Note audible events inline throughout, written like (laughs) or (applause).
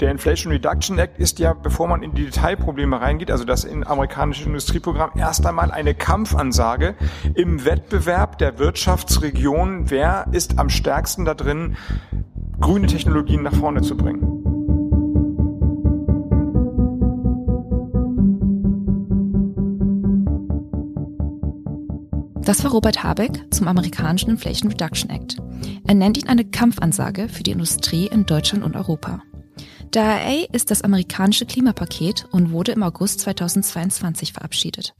Der Inflation Reduction Act ist ja, bevor man in die Detailprobleme reingeht, also das in amerikanische Industrieprogramm, erst einmal eine Kampfansage im Wettbewerb der Wirtschaftsregionen. Wer ist am stärksten da drin, grüne Technologien nach vorne zu bringen? Das war Robert Habeck zum amerikanischen Inflation Reduction Act. Er nennt ihn eine Kampfansage für die Industrie in Deutschland und Europa. IRA ist das amerikanische Klimapaket und wurde im August 2022 verabschiedet.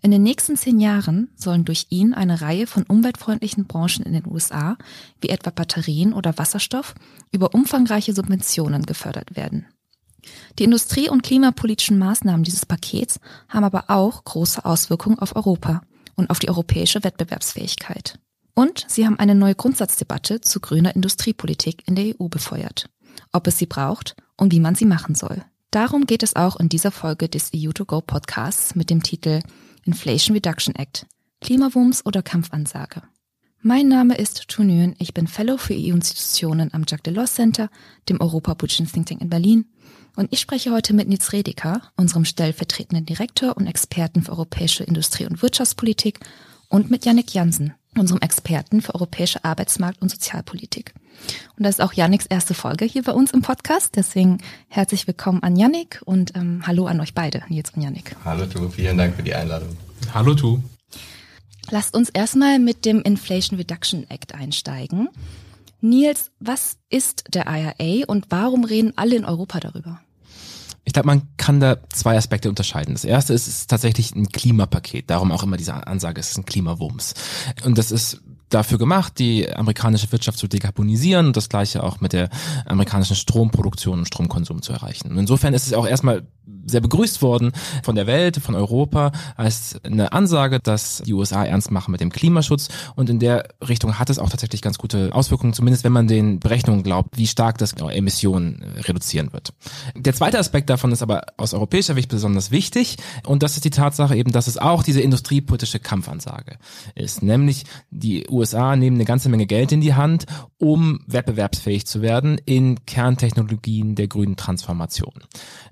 In den nächsten zehn Jahren sollen durch ihn eine Reihe von umweltfreundlichen Branchen in den USA, wie etwa Batterien oder Wasserstoff, über umfangreiche Subventionen gefördert werden. Die industrie- und klimapolitischen Maßnahmen dieses Pakets haben aber auch große Auswirkungen auf Europa und auf die europäische Wettbewerbsfähigkeit. Und sie haben eine neue Grundsatzdebatte zu grüner Industriepolitik in der EU befeuert. Ob es sie braucht und wie man sie machen soll. Darum geht es auch in dieser Folge des EU2Go Podcasts mit dem Titel Inflation Reduction Act. Klimawumms oder Kampfansage. Mein Name ist Tunün, ich bin Fellow für EU-Institutionen am Jacques Delors Center, dem Europapolitischen Think Tank in Berlin und ich spreche heute mit Nils Redeker, unserem stellvertretenden Direktor und Experten für europäische Industrie- und Wirtschaftspolitik und mit Yannick Jansen, unserem Experten für europäische Arbeitsmarkt- und Sozialpolitik. Und das ist auch Yannicks erste Folge hier bei uns im Podcast. Deswegen herzlich willkommen an Yannick und ähm, hallo an euch beide, Nils und Yannick. Hallo Tu, vielen Dank für die Einladung. Hallo Tu. Lasst uns erstmal mit dem Inflation Reduction Act einsteigen. Nils, was ist der IRA und warum reden alle in Europa darüber? Ich glaube, man kann da zwei Aspekte unterscheiden. Das erste ist, es ist tatsächlich ein Klimapaket. Darum auch immer diese Ansage, es ist ein Klimawumms. Und das ist dafür gemacht, die amerikanische Wirtschaft zu dekarbonisieren und das gleiche auch mit der amerikanischen Stromproduktion und Stromkonsum zu erreichen. Und insofern ist es auch erstmal sehr begrüßt worden von der Welt, von Europa, als eine Ansage, dass die USA ernst machen mit dem Klimaschutz. Und in der Richtung hat es auch tatsächlich ganz gute Auswirkungen, zumindest wenn man den Berechnungen glaubt, wie stark das Emissionen reduzieren wird. Der zweite Aspekt davon ist aber aus europäischer Sicht besonders wichtig. Und das ist die Tatsache eben, dass es auch diese industriepolitische Kampfansage ist. Nämlich die USA nehmen eine ganze Menge Geld in die Hand, um wettbewerbsfähig zu werden in Kerntechnologien der grünen Transformation.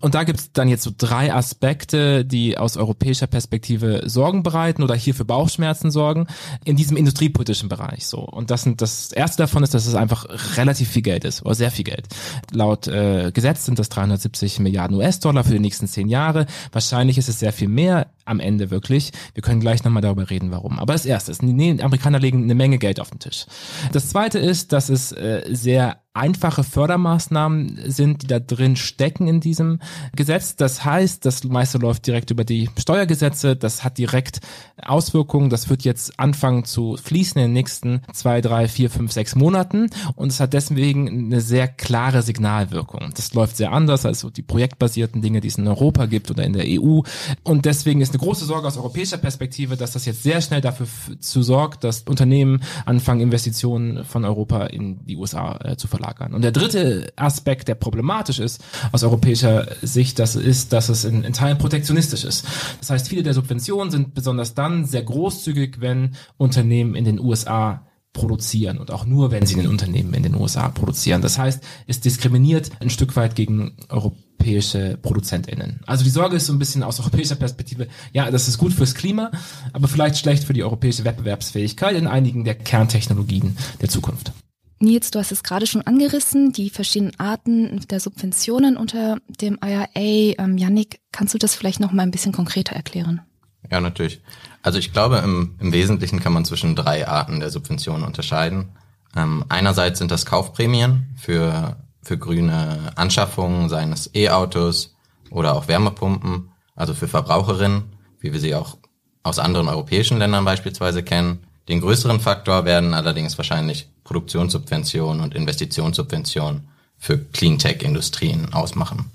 Und da gibt es dann jetzt so drei Aspekte, die aus europäischer Perspektive Sorgen bereiten oder hier für Bauchschmerzen sorgen in diesem industriepolitischen Bereich. So und das sind das erste davon ist, dass es einfach relativ viel Geld ist oder sehr viel Geld. Laut äh, Gesetz sind das 370 Milliarden US-Dollar für die nächsten zehn Jahre. Wahrscheinlich ist es sehr viel mehr am Ende wirklich. Wir können gleich nochmal darüber reden, warum. Aber das erste ist, die Amerikaner legen eine Menge Geld auf den Tisch. Das zweite ist, dass es äh, sehr einfache Fördermaßnahmen sind, die da drin stecken in diesem Gesetz. Das heißt, das meiste läuft direkt über die Steuergesetze. Das hat direkt Auswirkungen. Das wird jetzt anfangen zu fließen in den nächsten zwei, drei, vier, fünf, sechs Monaten. Und es hat deswegen eine sehr klare Signalwirkung. Das läuft sehr anders als so die projektbasierten Dinge, die es in Europa gibt oder in der EU. Und deswegen ist eine große Sorge aus europäischer Perspektive, dass das jetzt sehr schnell dafür zu sorgt, dass Unternehmen anfangen, Investitionen von Europa in die USA äh, zu verlagern auslagern. Und der dritte Aspekt, der problematisch ist aus europäischer Sicht, das ist, dass es in, in Teilen protektionistisch ist. Das heißt, viele der Subventionen sind besonders dann sehr großzügig, wenn Unternehmen in den USA produzieren und auch nur, wenn sie in den Unternehmen in den USA produzieren. Das heißt, es diskriminiert ein Stück weit gegen europäische ProduzentInnen. Also die Sorge ist so ein bisschen aus europäischer Perspektive, ja, das ist gut fürs Klima, aber vielleicht schlecht für die europäische Wettbewerbsfähigkeit in einigen der Kerntechnologien der Zukunft. Nils, du hast es gerade schon angerissen, die verschiedenen Arten der Subventionen unter dem IRA. Ähm, Yannick, kannst du das vielleicht noch mal ein bisschen konkreter erklären? Ja, natürlich. Also ich glaube, im, im Wesentlichen kann man zwischen drei Arten der Subventionen unterscheiden. Ähm, einerseits sind das Kaufprämien für, für grüne Anschaffungen, seien es E-Autos oder auch Wärmepumpen, also für Verbraucherinnen, wie wir sie auch aus anderen europäischen Ländern beispielsweise kennen. Den größeren Faktor werden allerdings wahrscheinlich Produktionssubventionen und Investitionssubventionen für Cleantech-Industrien ausmachen.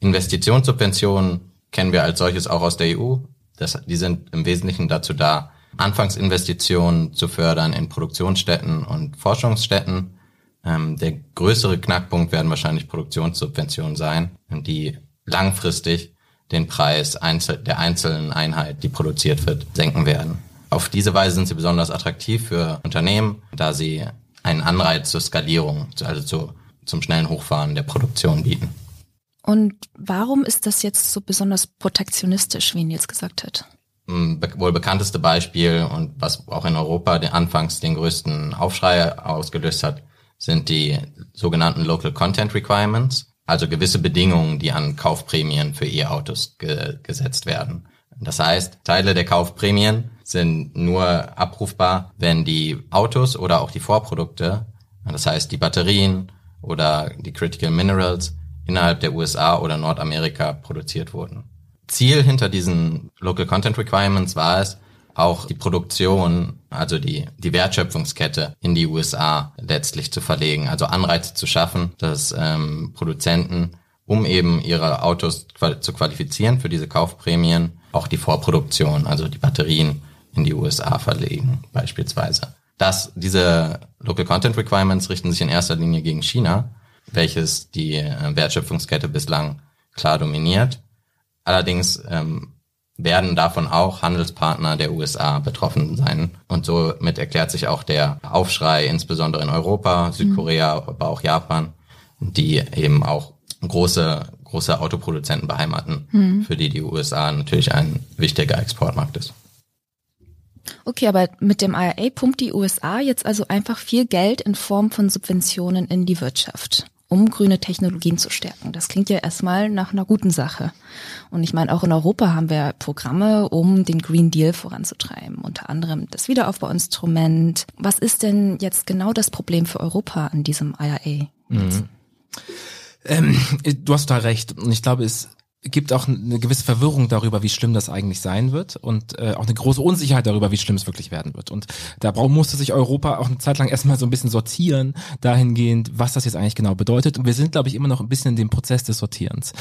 Investitionssubventionen kennen wir als solches auch aus der EU. Das, die sind im Wesentlichen dazu da, Anfangsinvestitionen zu fördern in Produktionsstätten und Forschungsstätten. Ähm, der größere Knackpunkt werden wahrscheinlich Produktionssubventionen sein, die langfristig den Preis einzel der einzelnen Einheit, die produziert wird, senken werden. Auf diese Weise sind sie besonders attraktiv für Unternehmen, da sie einen Anreiz zur Skalierung, also zu, zum schnellen Hochfahren der Produktion bieten. Und warum ist das jetzt so besonders protektionistisch, wie Nils gesagt hat? Be wohl bekannteste Beispiel und was auch in Europa den, anfangs den größten Aufschrei ausgelöst hat, sind die sogenannten Local Content Requirements, also gewisse Bedingungen, die an Kaufprämien für E-Autos ge gesetzt werden. Das heißt, Teile der Kaufprämien sind nur abrufbar, wenn die Autos oder auch die Vorprodukte, das heißt die Batterien oder die Critical Minerals, innerhalb der USA oder Nordamerika produziert wurden. Ziel hinter diesen Local Content Requirements war es, auch die Produktion, also die, die Wertschöpfungskette in die USA letztlich zu verlegen, also Anreize zu schaffen, dass ähm, Produzenten, um eben ihre Autos zu qualifizieren für diese Kaufprämien, auch die Vorproduktion, also die Batterien in die USA verlegen, beispielsweise. Das, diese Local Content Requirements richten sich in erster Linie gegen China, welches die äh, Wertschöpfungskette bislang klar dominiert. Allerdings ähm, werden davon auch Handelspartner der USA betroffen sein. Und somit erklärt sich auch der Aufschrei, insbesondere in Europa, Südkorea, mhm. aber auch Japan, die eben auch große, große Autoproduzenten beheimaten, mhm. für die die USA natürlich ein wichtiger Exportmarkt ist. Okay, aber mit dem IRA pumpt die USA jetzt also einfach viel Geld in Form von Subventionen in die Wirtschaft um grüne Technologien zu stärken. Das klingt ja erstmal nach einer guten Sache. Und ich meine, auch in Europa haben wir Programme, um den Green Deal voranzutreiben. Unter anderem das Wiederaufbauinstrument. Was ist denn jetzt genau das Problem für Europa an diesem IRA? Mhm. Ähm, du hast da recht. Und ich glaube, es gibt auch eine gewisse Verwirrung darüber, wie schlimm das eigentlich sein wird und äh, auch eine große Unsicherheit darüber, wie schlimm es wirklich werden wird. Und da musste sich Europa auch eine Zeit lang erstmal so ein bisschen sortieren, dahingehend, was das jetzt eigentlich genau bedeutet. Und wir sind, glaube ich, immer noch ein bisschen in dem Prozess des Sortierens.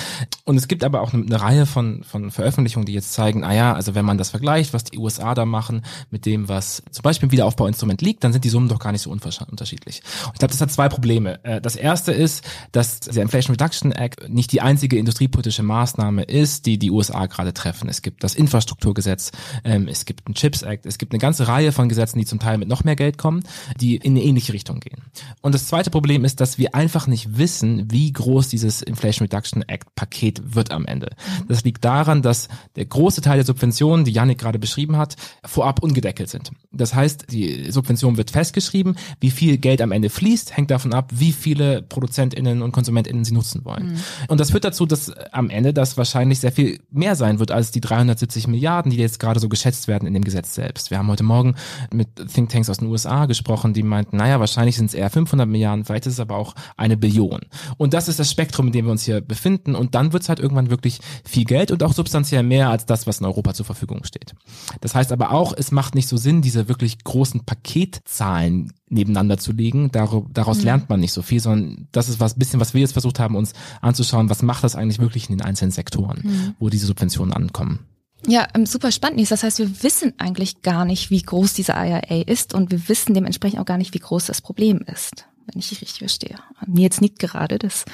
Und es gibt aber auch eine, eine Reihe von, von Veröffentlichungen, die jetzt zeigen, ah ja, also wenn man das vergleicht, was die USA da machen mit dem, was zum Beispiel im Wiederaufbauinstrument liegt, dann sind die Summen doch gar nicht so unterschiedlich. Und ich glaube, das hat zwei Probleme. Äh, das erste ist, dass der Inflation Reduction Act nicht die einzige industriepolitische Maßnahme Maßnahme ist, die die USA gerade treffen. Es gibt das Infrastrukturgesetz, ähm, es gibt einen Chips Act, es gibt eine ganze Reihe von Gesetzen, die zum Teil mit noch mehr Geld kommen, die in eine ähnliche Richtung gehen. Und das zweite Problem ist, dass wir einfach nicht wissen, wie groß dieses Inflation Reduction Act Paket wird am Ende. Das liegt daran, dass der große Teil der Subventionen, die Yannick gerade beschrieben hat, vorab ungedeckelt sind. Das heißt, die Subvention wird festgeschrieben, wie viel Geld am Ende fließt, hängt davon ab, wie viele ProduzentInnen und KonsumentInnen sie nutzen wollen. Mhm. Und das führt dazu, dass am Ende das wahrscheinlich sehr viel mehr sein wird als die 370 Milliarden, die jetzt gerade so geschätzt werden in dem Gesetz selbst. Wir haben heute Morgen mit Thinktanks aus den USA gesprochen, die meinten, naja, wahrscheinlich sind es eher 500 Milliarden, vielleicht ist es aber auch eine Billion. Und das ist das Spektrum, in dem wir uns hier befinden. Und dann wird es halt irgendwann wirklich viel Geld und auch substanziell mehr als das, was in Europa zur Verfügung steht. Das heißt aber auch, es macht nicht so Sinn, diese wirklich großen Paketzahlen nebeneinander zu legen. Daraus mhm. lernt man nicht so viel, sondern das ist was bisschen, was wir jetzt versucht haben, uns anzuschauen, was macht das eigentlich wirklich in den einzelnen Sektoren, mhm. wo diese Subventionen ankommen. Ja, ähm, super spannend ist. Das heißt, wir wissen eigentlich gar nicht, wie groß diese IRA ist und wir wissen dementsprechend auch gar nicht, wie groß das Problem ist, wenn ich richtig verstehe. Nils nickt gerade, das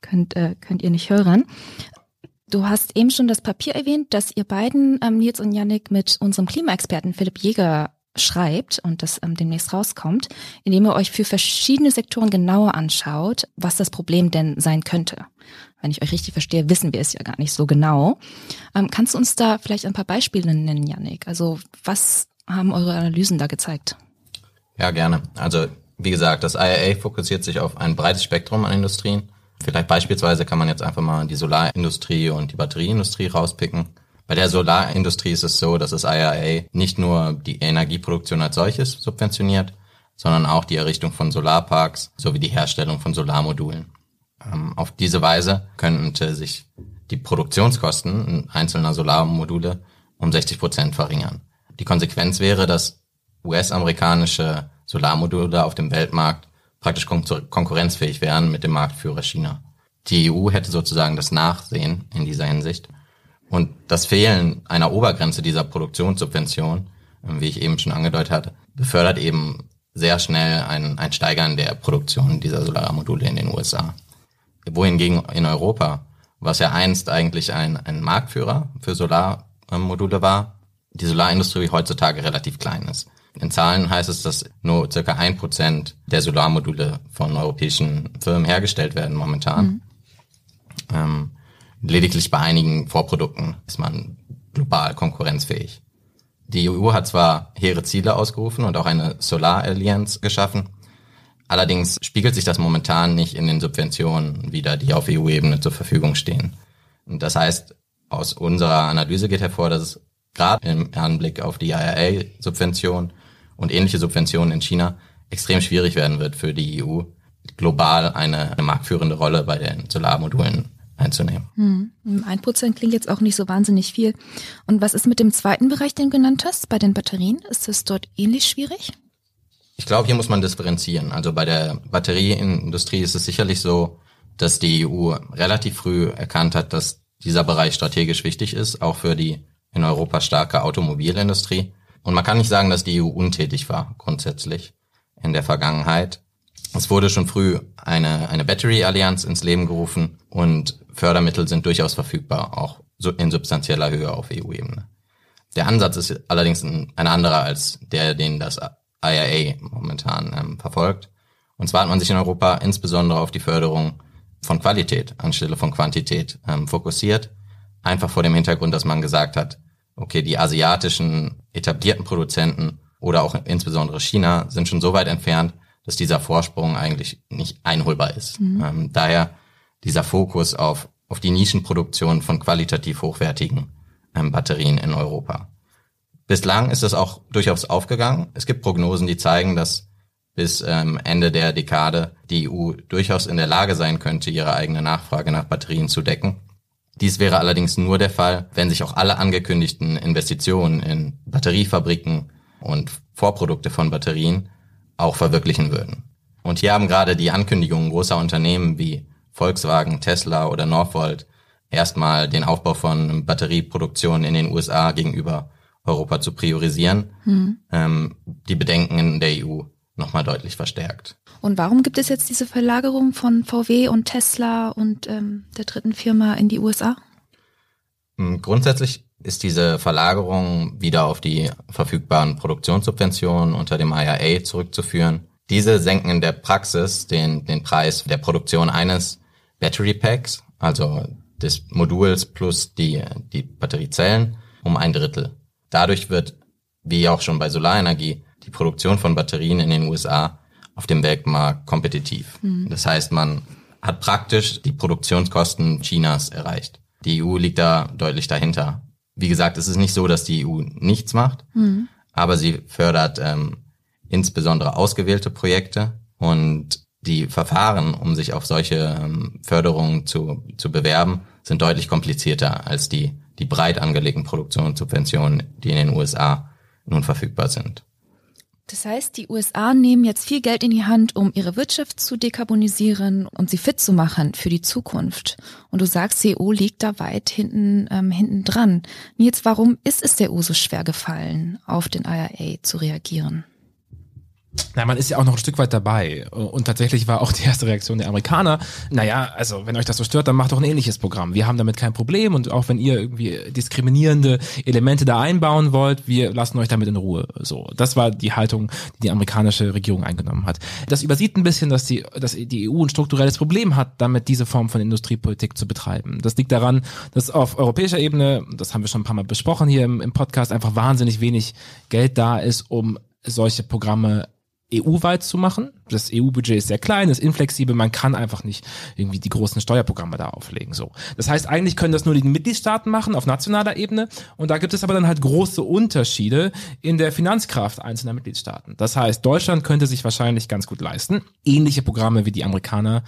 könnt, äh, könnt ihr nicht hören. Du hast eben schon das Papier erwähnt, dass ihr beiden, ähm, Nils und Yannick, mit unserem Klimaexperten Philipp Jäger schreibt und das ähm, demnächst rauskommt, indem ihr euch für verschiedene Sektoren genauer anschaut, was das Problem denn sein könnte. Wenn ich euch richtig verstehe, wissen wir es ja gar nicht so genau. Ähm, kannst du uns da vielleicht ein paar Beispiele nennen, Yannick? Also was haben eure Analysen da gezeigt? Ja, gerne. Also wie gesagt, das IAA fokussiert sich auf ein breites Spektrum an Industrien. Vielleicht beispielsweise kann man jetzt einfach mal die Solarindustrie und die Batterieindustrie rauspicken. Bei der Solarindustrie ist es so, dass das IRA nicht nur die Energieproduktion als solches subventioniert, sondern auch die Errichtung von Solarparks sowie die Herstellung von Solarmodulen. Ähm, auf diese Weise könnte sich die Produktionskosten einzelner Solarmodule um 60 Prozent verringern. Die Konsequenz wäre, dass US-amerikanische Solarmodule auf dem Weltmarkt praktisch kon konkurrenzfähig wären mit dem Marktführer China. Die EU hätte sozusagen das Nachsehen in dieser Hinsicht und das Fehlen einer Obergrenze dieser Produktionssubvention, wie ich eben schon angedeutet hatte, befördert eben sehr schnell ein, ein Steigern der Produktion dieser Solarmodule in den USA. Wohingegen in Europa, was ja einst eigentlich ein, ein Marktführer für Solarmodule war, die Solarindustrie heutzutage relativ klein ist. In Zahlen heißt es, dass nur circa ein Prozent der Solarmodule von europäischen Firmen hergestellt werden momentan. Mhm. Ähm, Lediglich bei einigen Vorprodukten ist man global konkurrenzfähig. Die EU hat zwar hehre Ziele ausgerufen und auch eine Solar-Allianz geschaffen, allerdings spiegelt sich das momentan nicht in den Subventionen wieder, die auf EU-Ebene zur Verfügung stehen. Und das heißt, aus unserer Analyse geht hervor, dass es gerade im Anblick auf die IRA-Subvention und ähnliche Subventionen in China extrem schwierig werden wird für die EU, global eine, eine marktführende Rolle bei den Solarmodulen einzunehmen. Hm. Ein Prozent klingt jetzt auch nicht so wahnsinnig viel. Und was ist mit dem zweiten Bereich, den du genannt hast, bei den Batterien? Ist das dort ähnlich schwierig? Ich glaube, hier muss man differenzieren. Also bei der Batterieindustrie ist es sicherlich so, dass die EU relativ früh erkannt hat, dass dieser Bereich strategisch wichtig ist, auch für die in Europa starke Automobilindustrie. Und man kann nicht sagen, dass die EU untätig war, grundsätzlich in der Vergangenheit. Es wurde schon früh eine, eine Battery-Allianz ins Leben gerufen und Fördermittel sind durchaus verfügbar, auch in substanzieller Höhe auf EU-Ebene. Der Ansatz ist allerdings ein, ein, anderer als der, den das IRA momentan ähm, verfolgt. Und zwar hat man sich in Europa insbesondere auf die Förderung von Qualität anstelle von Quantität ähm, fokussiert. Einfach vor dem Hintergrund, dass man gesagt hat, okay, die asiatischen etablierten Produzenten oder auch insbesondere China sind schon so weit entfernt, dass dieser Vorsprung eigentlich nicht einholbar ist. Mhm. Ähm, daher dieser Fokus auf, auf die Nischenproduktion von qualitativ hochwertigen ähm, Batterien in Europa. Bislang ist das auch durchaus aufgegangen. Es gibt Prognosen, die zeigen, dass bis ähm, Ende der Dekade die EU durchaus in der Lage sein könnte, ihre eigene Nachfrage nach Batterien zu decken. Dies wäre allerdings nur der Fall, wenn sich auch alle angekündigten Investitionen in Batteriefabriken und Vorprodukte von Batterien auch verwirklichen würden. Und hier haben gerade die Ankündigungen großer Unternehmen wie Volkswagen, Tesla oder Northvolt erstmal den Aufbau von Batterieproduktion in den USA gegenüber Europa zu priorisieren, hm. ähm, die Bedenken in der EU nochmal deutlich verstärkt. Und warum gibt es jetzt diese Verlagerung von VW und Tesla und ähm, der dritten Firma in die USA? Hm, grundsätzlich ist diese Verlagerung wieder auf die verfügbaren Produktionssubventionen unter dem IRA zurückzuführen. Diese senken in der Praxis den, den Preis der Produktion eines Battery Packs, also des Moduls plus die, die Batteriezellen, um ein Drittel. Dadurch wird, wie auch schon bei Solarenergie, die Produktion von Batterien in den USA auf dem Weltmarkt kompetitiv. Mhm. Das heißt, man hat praktisch die Produktionskosten Chinas erreicht. Die EU liegt da deutlich dahinter. Wie gesagt, es ist nicht so, dass die EU nichts macht, mhm. aber sie fördert ähm, insbesondere ausgewählte Projekte und die Verfahren, um sich auf solche ähm, Förderungen zu, zu bewerben, sind deutlich komplizierter als die, die breit angelegten Produktionssubventionen, die in den USA nun verfügbar sind. Das heißt, die USA nehmen jetzt viel Geld in die Hand, um ihre Wirtschaft zu dekarbonisieren und sie fit zu machen für die Zukunft. Und du sagst, die EU liegt da weit hinten, ähm, hinten dran. Nils, warum ist es der EU so schwer gefallen, auf den IRA zu reagieren? Na, man ist ja auch noch ein Stück weit dabei. Und tatsächlich war auch die erste Reaktion der Amerikaner, naja, also wenn euch das so stört, dann macht doch ein ähnliches Programm. Wir haben damit kein Problem und auch wenn ihr irgendwie diskriminierende Elemente da einbauen wollt, wir lassen euch damit in Ruhe. So, das war die Haltung, die die amerikanische Regierung eingenommen hat. Das übersieht ein bisschen, dass die, dass die EU ein strukturelles Problem hat, damit diese Form von Industriepolitik zu betreiben. Das liegt daran, dass auf europäischer Ebene, das haben wir schon ein paar Mal besprochen hier im, im Podcast, einfach wahnsinnig wenig Geld da ist, um solche Programme EU-weit zu machen. Das EU-Budget ist sehr klein, ist inflexibel, man kann einfach nicht irgendwie die großen Steuerprogramme da auflegen. So, das heißt, eigentlich können das nur die Mitgliedstaaten machen auf nationaler Ebene und da gibt es aber dann halt große Unterschiede in der Finanzkraft einzelner Mitgliedstaaten. Das heißt, Deutschland könnte sich wahrscheinlich ganz gut leisten, ähnliche Programme wie die Amerikaner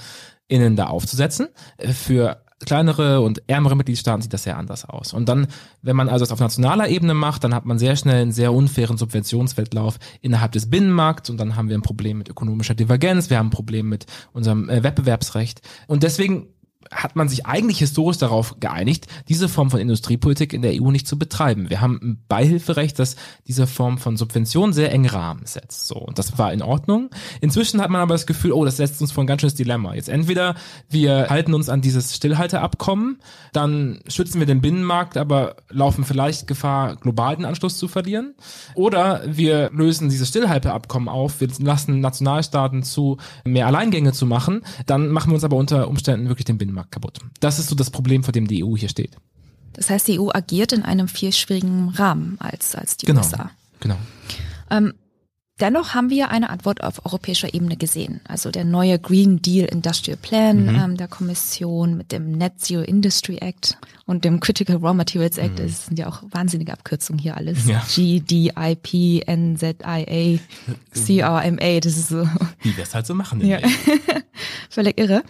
innen da aufzusetzen. Für kleinere und ärmere Mitgliedstaaten sieht das sehr anders aus. Und dann, wenn man also es auf nationaler Ebene macht, dann hat man sehr schnell einen sehr unfairen Subventionswettlauf innerhalb des Binnenmarkts und dann haben wir ein Problem mit ökonomischer Divergenz, wir haben ein Problem mit unserem äh, Wettbewerbsrecht. Und deswegen hat man sich eigentlich historisch darauf geeinigt, diese Form von Industriepolitik in der EU nicht zu betreiben. Wir haben ein Beihilferecht, das diese Form von Subvention sehr eng Rahmen setzt. So, und das war in Ordnung. Inzwischen hat man aber das Gefühl, oh, das setzt uns vor ein ganz schönes Dilemma. Jetzt entweder wir halten uns an dieses Stillhalteabkommen, dann schützen wir den Binnenmarkt, aber laufen vielleicht Gefahr, global den Anschluss zu verlieren. Oder wir lösen dieses Stillhalteabkommen auf, wir lassen Nationalstaaten zu, mehr Alleingänge zu machen, dann machen wir uns aber unter Umständen wirklich den Binnenmarkt Binnenmarkt kaputt. Das ist so das Problem, vor dem die EU hier steht. Das heißt, die EU agiert in einem viel schwierigen Rahmen als, als die genau, USA. Genau. Ähm, Dennoch haben wir eine Antwort auf europäischer Ebene gesehen. Also der neue Green Deal Industrial Plan mhm. ähm, der Kommission mit dem Net Zero Industry Act und dem Critical Raw Materials Act. Mhm. Das sind ja auch wahnsinnige Abkürzungen hier alles. Ja. GDIP, NZIA, CRMA. Das ist so. Wie wir es halt so machen. Ja. (laughs) Völlig irre.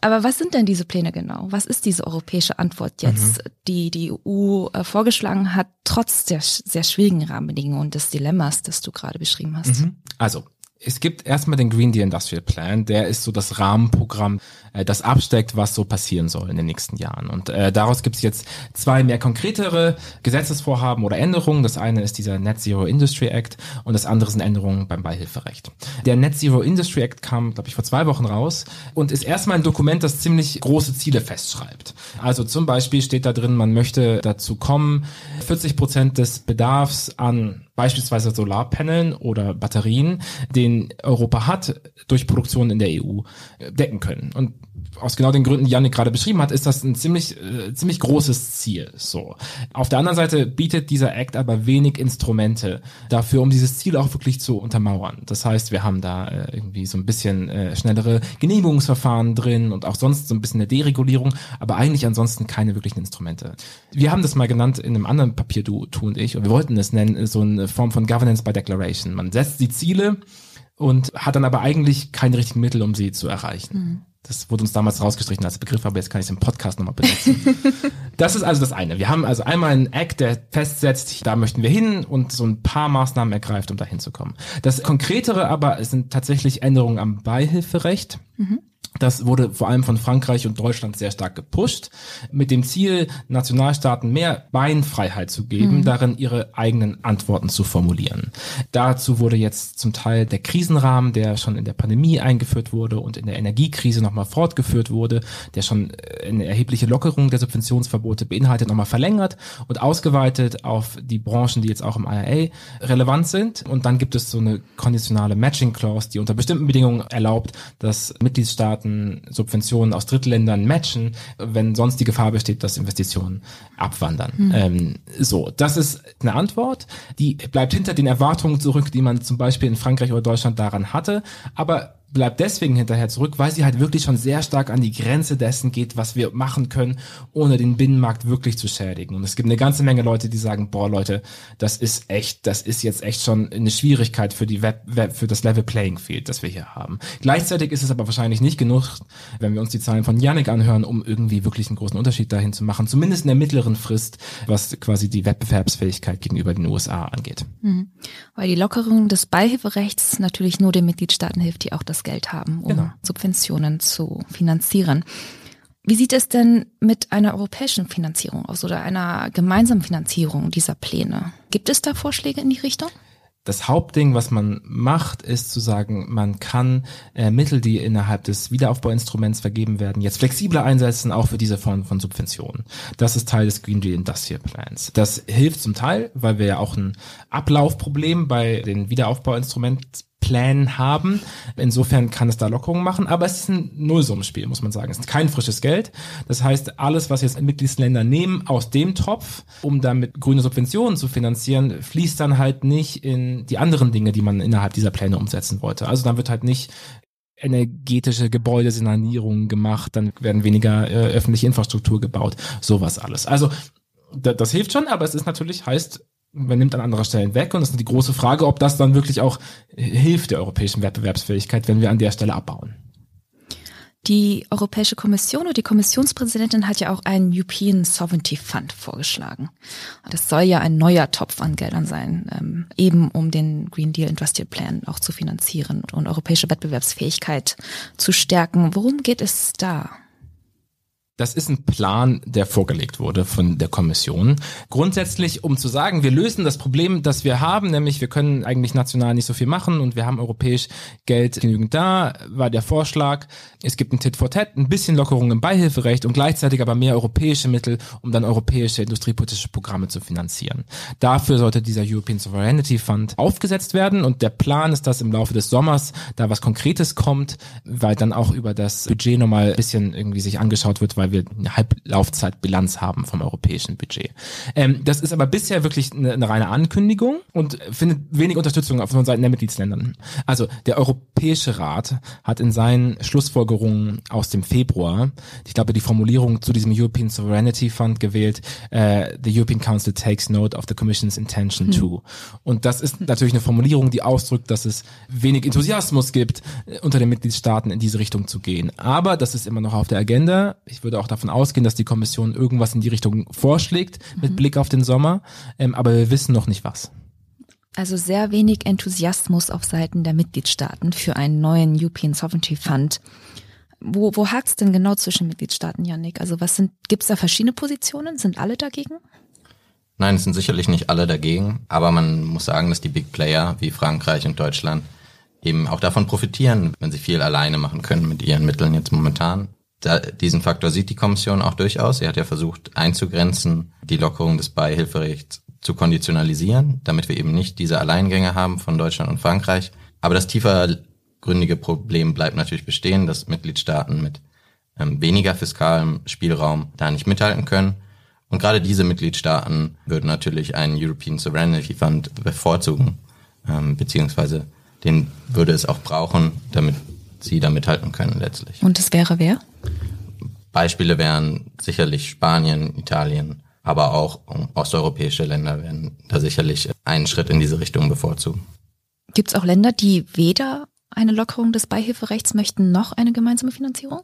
Aber was sind denn diese Pläne genau? Was ist diese europäische Antwort jetzt, mhm. die die EU äh, vorgeschlagen hat, trotz der sehr schwierigen Rahmenbedingungen und des Dilemmas, das du gerade beschrieben hast? Mhm. Also, es gibt erstmal den Green Deal Industrial Plan, der ist so das Rahmenprogramm, äh, das absteckt, was so passieren soll in den nächsten Jahren. Und äh, daraus gibt es jetzt zwei mehr konkretere Gesetzesvorhaben oder Änderungen. Das eine ist dieser Net Zero Industry Act und das andere sind Änderungen beim Beihilferecht. Der Net Zero Industry Act kam, glaube ich, vor zwei Wochen raus und ist erstmal ein Dokument, das ziemlich große Ziele festschreibt. Also zum Beispiel steht da drin, man möchte dazu kommen, 40 Prozent des Bedarfs an beispielsweise Solarpanelen oder Batterien, den Europa hat, durch Produktion in der EU äh, decken können. Und aus genau den Gründen, die Janik gerade beschrieben hat, ist das ein ziemlich, äh, ziemlich großes Ziel. So. Auf der anderen Seite bietet dieser Act aber wenig Instrumente dafür, um dieses Ziel auch wirklich zu untermauern. Das heißt, wir haben da äh, irgendwie so ein bisschen äh, schnellere Genehmigungsverfahren drin und auch sonst so ein bisschen eine Deregulierung, aber eigentlich ansonsten keine wirklichen Instrumente. Wir haben das mal genannt in einem anderen Papier, du, du und ich, und wir wollten es nennen, so eine Form von Governance by Declaration. Man setzt die Ziele und hat dann aber eigentlich keine richtigen Mittel, um sie zu erreichen. Mhm. Das wurde uns damals rausgestrichen als Begriff, aber jetzt kann ich es im Podcast nochmal benutzen. (laughs) das ist also das eine. Wir haben also einmal einen Act, der festsetzt, da möchten wir hin und so ein paar Maßnahmen ergreift, um da hinzukommen. Das Konkretere aber sind tatsächlich Änderungen am Beihilferecht. Mhm. Das wurde vor allem von Frankreich und Deutschland sehr stark gepusht, mit dem Ziel, Nationalstaaten mehr Beinfreiheit zu geben, mhm. darin ihre eigenen Antworten zu formulieren. Dazu wurde jetzt zum Teil der Krisenrahmen, der schon in der Pandemie eingeführt wurde und in der Energiekrise nochmal fortgeführt wurde, der schon eine erhebliche Lockerung der Subventionsverbote beinhaltet, nochmal verlängert und ausgeweitet auf die Branchen, die jetzt auch im IRA relevant sind. Und dann gibt es so eine konditionale Matching Clause, die unter bestimmten Bedingungen erlaubt, dass Mitgliedstaaten Staaten Subventionen aus Drittländern matchen, wenn sonst die Gefahr besteht, dass Investitionen abwandern. Mhm. Ähm, so, das ist eine Antwort, die bleibt hinter den Erwartungen zurück, die man zum Beispiel in Frankreich oder Deutschland daran hatte, aber bleibt deswegen hinterher zurück, weil sie halt wirklich schon sehr stark an die Grenze dessen geht, was wir machen können, ohne den Binnenmarkt wirklich zu schädigen. Und es gibt eine ganze Menge Leute, die sagen, boah Leute, das ist echt, das ist jetzt echt schon eine Schwierigkeit für die Web, Web für das Level Playing Field, das wir hier haben. Gleichzeitig ist es aber wahrscheinlich nicht genug, wenn wir uns die Zahlen von Yannick anhören, um irgendwie wirklich einen großen Unterschied dahin zu machen, zumindest in der mittleren Frist, was quasi die Wettbewerbsfähigkeit gegenüber den USA angeht. Mhm. Weil die Lockerung des Beihilferechts natürlich nur den Mitgliedstaaten hilft, die auch das das Geld haben, um genau. Subventionen zu finanzieren. Wie sieht es denn mit einer europäischen Finanzierung aus oder einer gemeinsamen Finanzierung dieser Pläne? Gibt es da Vorschläge in die Richtung? das Hauptding, was man macht, ist zu sagen, man kann äh, Mittel, die innerhalb des Wiederaufbauinstruments vergeben werden, jetzt flexibler einsetzen, auch für diese Form von Subventionen. Das ist Teil des Green Deal Industrial Plans. Das hilft zum Teil, weil wir ja auch ein Ablaufproblem bei den Wiederaufbauinstrumenten Plan haben. Insofern kann es da Lockerungen machen, aber es ist ein Nullsummenspiel, muss man sagen. Es ist kein frisches Geld. Das heißt, alles, was jetzt Mitgliedsländer nehmen aus dem Topf, um damit grüne Subventionen zu finanzieren, fließt dann halt nicht in die anderen Dinge, die man innerhalb dieser Pläne umsetzen wollte. Also dann wird halt nicht energetische Gebäudesanierungen gemacht, dann werden weniger äh, öffentliche Infrastruktur gebaut, sowas alles. Also das hilft schon, aber es ist natürlich, heißt, man nimmt an anderer Stellen weg und es ist die große Frage, ob das dann wirklich auch hilft der europäischen Wettbewerbsfähigkeit, wenn wir an der Stelle abbauen. Die Europäische Kommission und die Kommissionspräsidentin hat ja auch einen European Sovereignty Fund vorgeschlagen. Das soll ja ein neuer Topf an Geldern sein, ähm, eben um den Green Deal Industrial Plan auch zu finanzieren und europäische Wettbewerbsfähigkeit zu stärken. Worum geht es da? Das ist ein Plan, der vorgelegt wurde von der Kommission. Grundsätzlich, um zu sagen, wir lösen das Problem, das wir haben, nämlich wir können eigentlich national nicht so viel machen und wir haben europäisch Geld genügend da, war der Vorschlag. Es gibt ein Tit for Tat, ein bisschen Lockerung im Beihilferecht und gleichzeitig aber mehr europäische Mittel, um dann europäische industriepolitische Programme zu finanzieren. Dafür sollte dieser European Sovereignty Fund aufgesetzt werden und der Plan ist, dass im Laufe des Sommers da was Konkretes kommt, weil dann auch über das Budget nochmal ein bisschen irgendwie sich angeschaut wird, weil weil wir eine Halblaufzeitbilanz haben vom europäischen Budget. Ähm, das ist aber bisher wirklich eine, eine reine Ankündigung und findet wenig Unterstützung von Seiten der Mitgliedsländern. Also der Europäische Rat hat in seinen Schlussfolgerungen aus dem Februar, ich glaube, die Formulierung zu diesem European Sovereignty Fund gewählt, äh, the European Council takes note of the Commission's intention mhm. to. Und das ist natürlich eine Formulierung, die ausdrückt, dass es wenig Enthusiasmus gibt, äh, unter den Mitgliedstaaten in diese Richtung zu gehen. Aber das ist immer noch auf der Agenda. Ich würde auch davon ausgehen, dass die Kommission irgendwas in die Richtung vorschlägt mit mhm. Blick auf den Sommer, ähm, aber wir wissen noch nicht was. Also sehr wenig Enthusiasmus auf Seiten der Mitgliedstaaten für einen neuen European Sovereignty Fund. Wo, wo hakt es denn genau zwischen Mitgliedstaaten, Yannick? Also was sind, gibt es da verschiedene Positionen? Sind alle dagegen? Nein, es sind sicherlich nicht alle dagegen, aber man muss sagen, dass die Big Player wie Frankreich und Deutschland eben auch davon profitieren, wenn sie viel alleine machen können mit ihren Mitteln jetzt momentan da, diesen Faktor sieht die Kommission auch durchaus. Sie hat ja versucht einzugrenzen, die Lockerung des Beihilferechts zu konditionalisieren, damit wir eben nicht diese Alleingänge haben von Deutschland und Frankreich. Aber das tiefergründige Problem bleibt natürlich bestehen, dass Mitgliedstaaten mit ähm, weniger fiskalem Spielraum da nicht mithalten können. Und gerade diese Mitgliedstaaten würden natürlich einen European Sovereignty Fund bevorzugen, ähm, beziehungsweise den würde es auch brauchen, damit sie da mithalten können letztlich. Und das wäre wer? Beispiele wären sicherlich Spanien, Italien, aber auch osteuropäische Länder werden da sicherlich einen Schritt in diese Richtung bevorzugen. Gibt es auch Länder, die weder eine Lockerung des Beihilferechts möchten noch eine gemeinsame Finanzierung?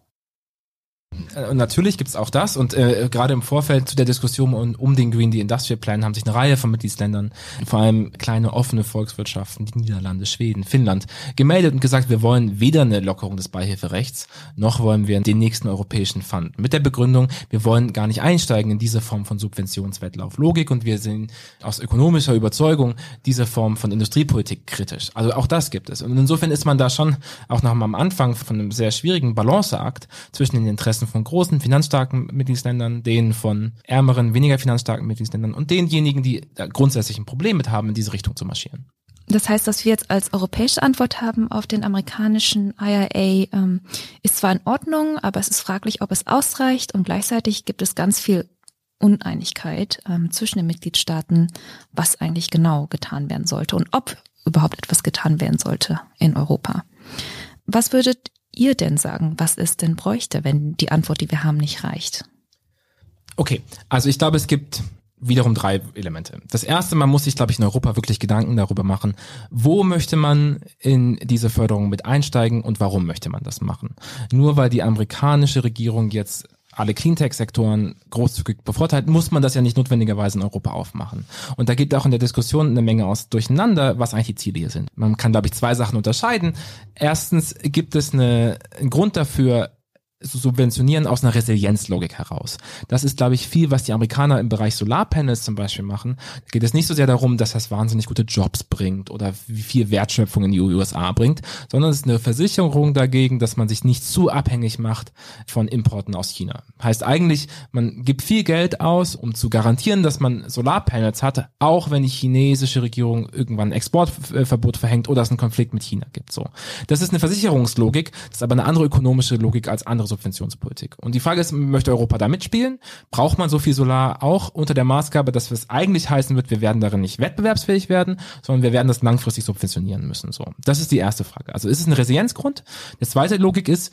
Äh, und natürlich gibt's auch das und äh, gerade im Vorfeld zu der Diskussion um, um den Green Deal Industrial Plan haben sich eine Reihe von Mitgliedsländern, vor allem kleine offene Volkswirtschaften, die Niederlande, Schweden, Finnland, gemeldet und gesagt, wir wollen weder eine Lockerung des Beihilferechts, noch wollen wir den nächsten europäischen Fund. Mit der Begründung, wir wollen gar nicht einsteigen in diese Form von Subventionswettlauf Logik und wir sind aus ökonomischer Überzeugung diese Form von Industriepolitik kritisch. Also auch das gibt es. Und insofern ist man da schon auch noch mal am Anfang von einem sehr schwierigen Balanceakt zwischen den Interessen Interessen von großen, finanzstarken Mitgliedsländern, denen von ärmeren, weniger finanzstarken Mitgliedsländern und denjenigen, die grundsätzlich ein Problem mit haben, in diese Richtung zu marschieren. Das heißt, was wir jetzt als europäische Antwort haben auf den amerikanischen IRA, ähm, ist zwar in Ordnung, aber es ist fraglich, ob es ausreicht und gleichzeitig gibt es ganz viel Uneinigkeit ähm, zwischen den Mitgliedstaaten, was eigentlich genau getan werden sollte und ob überhaupt etwas getan werden sollte in Europa. Was würdet ihr denn sagen, was es denn bräuchte, wenn die Antwort, die wir haben, nicht reicht? Okay, also ich glaube, es gibt wiederum drei Elemente. Das erste, man muss sich, glaube ich, in Europa wirklich Gedanken darüber machen, wo möchte man in diese Förderung mit einsteigen und warum möchte man das machen. Nur weil die amerikanische Regierung jetzt alle Cleantech-Sektoren großzügig bevorteilt, muss man das ja nicht notwendigerweise in Europa aufmachen. Und da geht auch in der Diskussion eine Menge aus durcheinander, was eigentlich die Ziele hier sind. Man kann, glaube ich, zwei Sachen unterscheiden. Erstens gibt es eine, einen Grund dafür, subventionieren aus einer Resilienzlogik heraus. Das ist, glaube ich, viel, was die Amerikaner im Bereich Solarpanels zum Beispiel machen. Da geht es nicht so sehr darum, dass das wahnsinnig gute Jobs bringt oder wie viel Wertschöpfung in die USA bringt, sondern es ist eine Versicherung dagegen, dass man sich nicht zu abhängig macht von Importen aus China. Heißt eigentlich, man gibt viel Geld aus, um zu garantieren, dass man Solarpanels hat, auch wenn die chinesische Regierung irgendwann ein Exportverbot verhängt oder es einen Konflikt mit China gibt. So, das ist eine Versicherungslogik, das ist aber eine andere ökonomische Logik als andere Subventionspolitik. Und die Frage ist, möchte Europa da mitspielen? Braucht man so viel Solar auch unter der Maßgabe, dass es eigentlich heißen wird, wir werden darin nicht wettbewerbsfähig werden, sondern wir werden das langfristig subventionieren müssen. So, das ist die erste Frage. Also ist es ein Resilienzgrund? Die zweite Logik ist,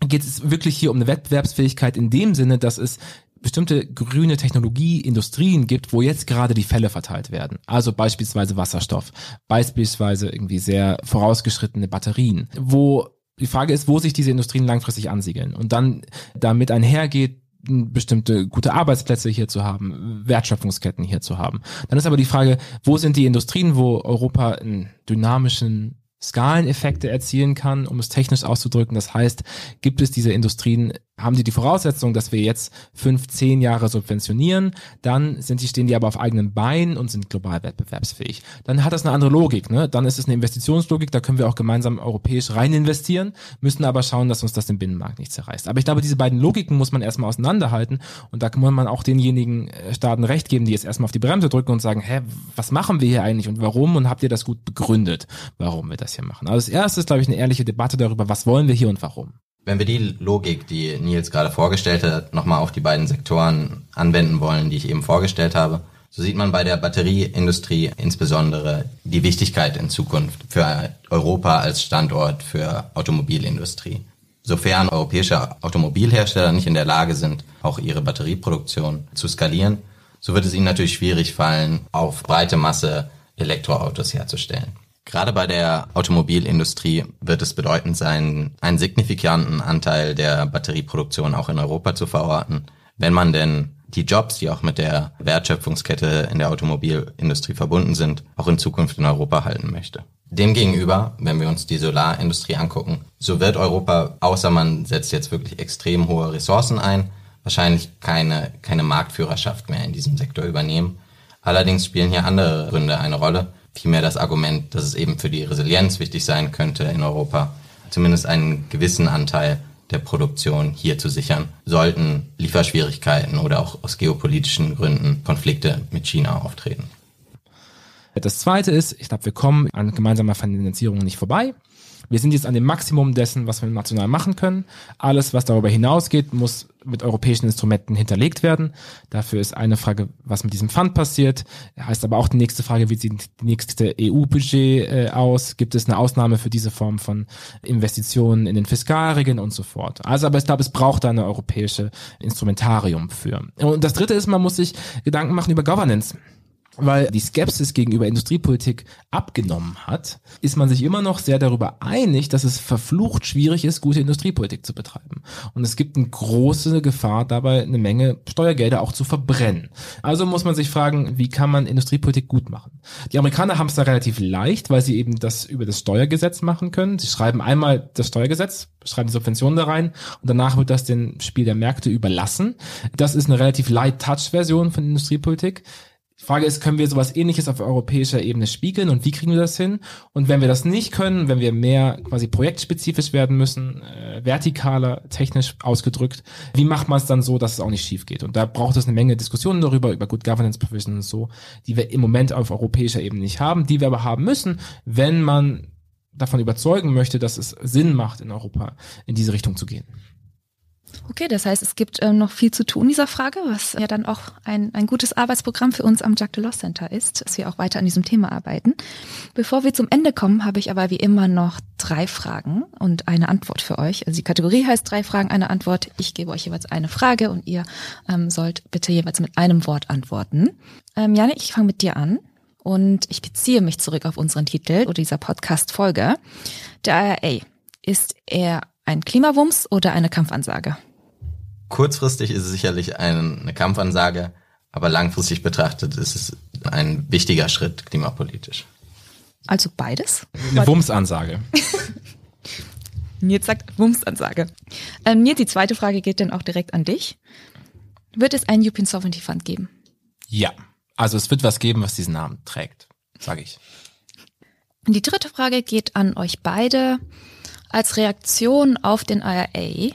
geht es wirklich hier um eine Wettbewerbsfähigkeit in dem Sinne, dass es bestimmte grüne Technologieindustrien gibt, wo jetzt gerade die Fälle verteilt werden. Also beispielsweise Wasserstoff, beispielsweise irgendwie sehr vorausgeschrittene Batterien, wo die Frage ist, wo sich diese Industrien langfristig ansiedeln und dann damit einhergeht, bestimmte gute Arbeitsplätze hier zu haben, Wertschöpfungsketten hier zu haben. Dann ist aber die Frage, wo sind die Industrien, wo Europa einen dynamischen Skaleneffekte erzielen kann, um es technisch auszudrücken. Das heißt, gibt es diese Industrien haben die die Voraussetzung, dass wir jetzt fünf, zehn Jahre subventionieren, dann sind die, stehen die aber auf eigenen Beinen und sind global wettbewerbsfähig. Dann hat das eine andere Logik, ne? Dann ist es eine Investitionslogik, da können wir auch gemeinsam europäisch rein investieren, müssen aber schauen, dass uns das den Binnenmarkt nicht zerreißt. Aber ich glaube, diese beiden Logiken muss man erstmal auseinanderhalten und da muss man auch denjenigen äh, Staaten recht geben, die jetzt erstmal auf die Bremse drücken und sagen, hä, was machen wir hier eigentlich und warum und habt ihr das gut begründet, warum wir das hier machen? Also das erste ist, glaube ich, eine ehrliche Debatte darüber, was wollen wir hier und warum. Wenn wir die Logik, die Nils gerade vorgestellt hat, nochmal auf die beiden Sektoren anwenden wollen, die ich eben vorgestellt habe, so sieht man bei der Batterieindustrie insbesondere die Wichtigkeit in Zukunft für Europa als Standort für Automobilindustrie. Sofern europäische Automobilhersteller nicht in der Lage sind, auch ihre Batterieproduktion zu skalieren, so wird es ihnen natürlich schwierig fallen, auf breite Masse Elektroautos herzustellen. Gerade bei der Automobilindustrie wird es bedeutend sein, einen signifikanten Anteil der Batterieproduktion auch in Europa zu verorten, wenn man denn die Jobs, die auch mit der Wertschöpfungskette in der Automobilindustrie verbunden sind, auch in Zukunft in Europa halten möchte. Demgegenüber, wenn wir uns die Solarindustrie angucken, so wird Europa, außer man setzt jetzt wirklich extrem hohe Ressourcen ein, wahrscheinlich keine, keine Marktführerschaft mehr in diesem Sektor übernehmen. Allerdings spielen hier andere Gründe eine Rolle, vielmehr das Argument, dass es eben für die Resilienz wichtig sein könnte in Europa, zumindest einen gewissen Anteil der Produktion hier zu sichern, sollten Lieferschwierigkeiten oder auch aus geopolitischen Gründen Konflikte mit China auftreten. Das zweite ist, ich glaube, wir kommen an gemeinsamer Finanzierung nicht vorbei. Wir sind jetzt an dem Maximum dessen, was wir national machen können. Alles, was darüber hinausgeht, muss mit europäischen Instrumenten hinterlegt werden. Dafür ist eine Frage, was mit diesem Fund passiert. Heißt aber auch die nächste Frage, wie sieht die nächste EU-Budget äh, aus? Gibt es eine Ausnahme für diese Form von Investitionen in den Fiskalregeln und so fort? Also, aber ich glaube, es braucht da eine europäische Instrumentarium für. Und das dritte ist, man muss sich Gedanken machen über Governance weil die Skepsis gegenüber Industriepolitik abgenommen hat, ist man sich immer noch sehr darüber einig, dass es verflucht schwierig ist, gute Industriepolitik zu betreiben. Und es gibt eine große Gefahr dabei, eine Menge Steuergelder auch zu verbrennen. Also muss man sich fragen, wie kann man Industriepolitik gut machen? Die Amerikaner haben es da relativ leicht, weil sie eben das über das Steuergesetz machen können. Sie schreiben einmal das Steuergesetz, schreiben die Subventionen da rein und danach wird das dem Spiel der Märkte überlassen. Das ist eine relativ light-touch-Version von Industriepolitik. Frage ist, können wir sowas ähnliches auf europäischer Ebene spiegeln und wie kriegen wir das hin? Und wenn wir das nicht können, wenn wir mehr quasi projektspezifisch werden müssen, äh, vertikaler, technisch ausgedrückt, wie macht man es dann so, dass es auch nicht schief geht? Und da braucht es eine Menge Diskussionen darüber, über Good Governance Provisions und so, die wir im Moment auf europäischer Ebene nicht haben, die wir aber haben müssen, wenn man davon überzeugen möchte, dass es Sinn macht, in Europa in diese Richtung zu gehen. Okay, das heißt, es gibt ähm, noch viel zu tun in dieser Frage, was ja dann auch ein, ein gutes Arbeitsprogramm für uns am Jacques Delors Center ist, dass wir auch weiter an diesem Thema arbeiten. Bevor wir zum Ende kommen, habe ich aber wie immer noch drei Fragen und eine Antwort für euch. Also die Kategorie heißt drei Fragen, eine Antwort. Ich gebe euch jeweils eine Frage und ihr ähm, sollt bitte jeweils mit einem Wort antworten. Ähm, Janne, ich fange mit dir an und ich beziehe mich zurück auf unseren Titel oder dieser Podcast-Folge. Der IRA, ist er ein Klimawumms oder eine Kampfansage? Kurzfristig ist es sicherlich eine Kampfansage, aber langfristig betrachtet ist es ein wichtiger Schritt klimapolitisch. Also beides? Eine Wumms-Ansage. (laughs) Nils sagt Wumms-Ansage. Ähm, Nils, die zweite Frage geht dann auch direkt an dich. Wird es einen European Sovereignty Fund geben? Ja. Also es wird was geben, was diesen Namen trägt, sage ich. Und die dritte Frage geht an euch beide. Als Reaktion auf den IRA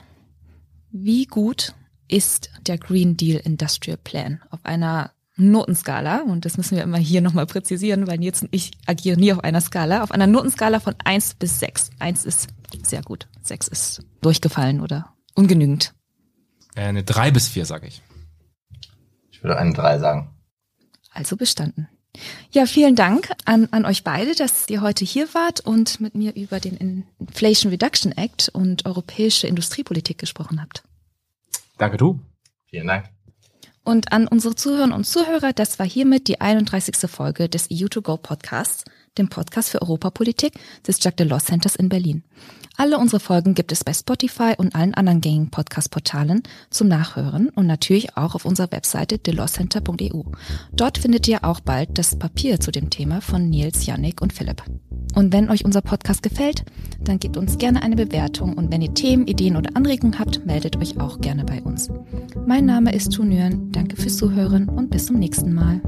wie gut ist der Green Deal Industrial Plan auf einer Notenskala, und das müssen wir immer hier nochmal präzisieren, weil jetzt ich agiere nie auf einer Skala, auf einer Notenskala von eins bis sechs. Eins ist sehr gut, sechs ist durchgefallen oder ungenügend. Eine drei bis vier, sage ich. Ich würde eine drei sagen. Also bestanden. Ja, vielen Dank an, an euch beide, dass ihr heute hier wart und mit mir über den Inflation Reduction Act und europäische Industriepolitik gesprochen habt. Danke du. Vielen Dank. Und an unsere Zuhörerinnen und Zuhörer, das war hiermit die 31. Folge des EU2Go Podcasts. Dem Podcast für Europapolitik des Jacques Delors Centers in Berlin. Alle unsere Folgen gibt es bei Spotify und allen anderen gängigen Podcast-Portalen zum Nachhören und natürlich auch auf unserer Webseite delawcenter.eu. Dort findet ihr auch bald das Papier zu dem Thema von Nils, Yannick und Philipp. Und wenn euch unser Podcast gefällt, dann gebt uns gerne eine Bewertung und wenn ihr Themen, Ideen oder Anregungen habt, meldet euch auch gerne bei uns. Mein Name ist Tunüren, danke fürs Zuhören und bis zum nächsten Mal.